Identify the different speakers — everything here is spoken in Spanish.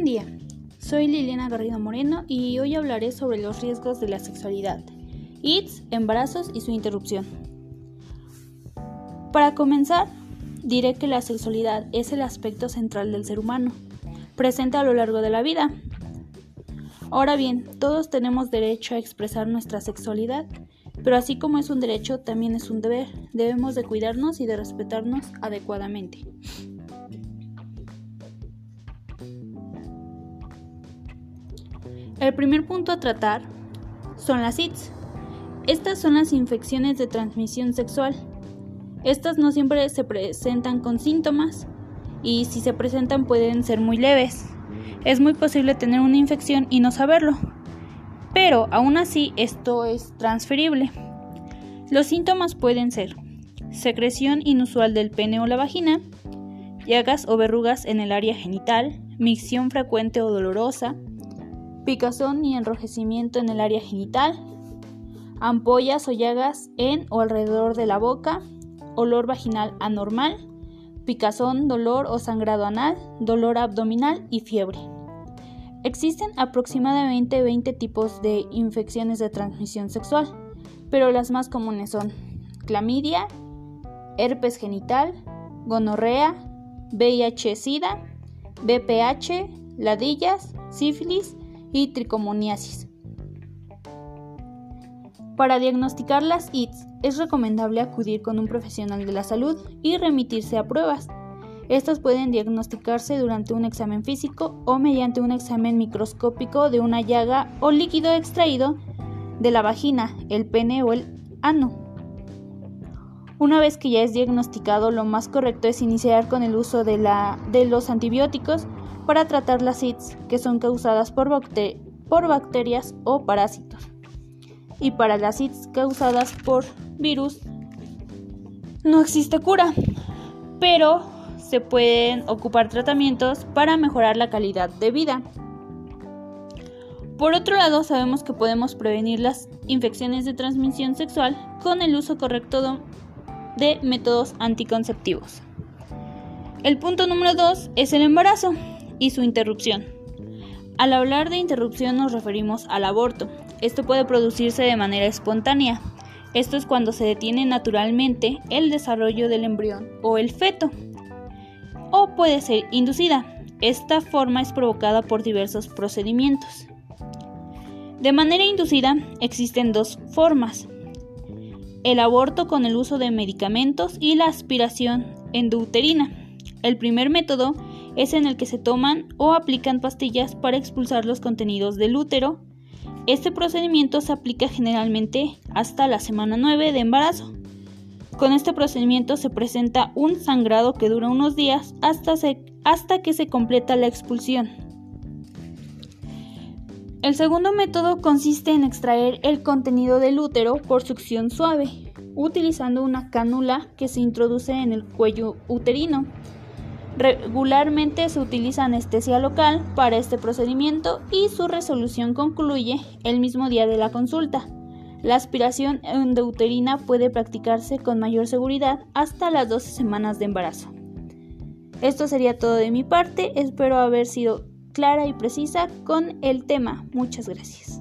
Speaker 1: Buen día, soy Liliana Garrido Moreno y hoy hablaré sobre los riesgos de la sexualidad, ITS, embarazos y su interrupción. Para comenzar, diré que la sexualidad es el aspecto central del ser humano, presente a lo largo de la vida. Ahora bien, todos tenemos derecho a expresar nuestra sexualidad, pero así como es un derecho, también es un deber. Debemos de cuidarnos y de respetarnos adecuadamente. El primer punto a tratar son las ITS. Estas son las infecciones de transmisión sexual. Estas no siempre se presentan con síntomas y si se presentan pueden ser muy leves. Es muy posible tener una infección y no saberlo, pero aún así esto es transferible. Los síntomas pueden ser secreción inusual del pene o la vagina, llagas o verrugas en el área genital, micción frecuente o dolorosa, picazón y enrojecimiento en el área genital, ampollas o llagas en o alrededor de la boca, olor vaginal anormal, picazón, dolor o sangrado anal, dolor abdominal y fiebre. Existen aproximadamente 20 tipos de infecciones de transmisión sexual, pero las más comunes son clamidia, herpes genital, gonorrea, VIH-Sida, BPH, ladillas, sífilis y tricomoniasis. Para diagnosticar las ITS es recomendable acudir con un profesional de la salud y remitirse a pruebas. Estas pueden diagnosticarse durante un examen físico o mediante un examen microscópico de una llaga o líquido extraído de la vagina, el pene o el ano. Una vez que ya es diagnosticado, lo más correcto es iniciar con el uso de, la, de los antibióticos para tratar las ITS que son causadas por, bacterias o parásitos. Y para las ITS causadas por virus no existe cura, pero se pueden ocupar tratamientos para mejorar la calidad de vida. Por otro lado, sabemos que podemos prevenir las infecciones de transmisión sexual con el uso correcto de métodos anticonceptivos. El punto número 2 es el embarazo y su interrupción. Al hablar de interrupción nos referimos al aborto. Esto puede producirse de manera espontánea. Esto es cuando se detiene naturalmente el desarrollo del embrión o el feto. O puede ser inducida. Esta forma es provocada por diversos procedimientos. De manera inducida existen dos formas. El aborto con el uso de medicamentos y la aspiración endouterina. El primer método es en el que se toman o aplican pastillas para expulsar los contenidos del útero. Este procedimiento se aplica generalmente hasta la semana 9 de embarazo. Con este procedimiento se presenta un sangrado que dura unos días hasta, hasta que se completa la expulsión. El segundo método consiste en extraer el contenido del útero por succión suave, utilizando una cánula que se introduce en el cuello uterino. Regularmente se utiliza anestesia local para este procedimiento y su resolución concluye el mismo día de la consulta. La aspiración endouterina puede practicarse con mayor seguridad hasta las 12 semanas de embarazo. Esto sería todo de mi parte, espero haber sido clara y precisa con el tema. Muchas gracias.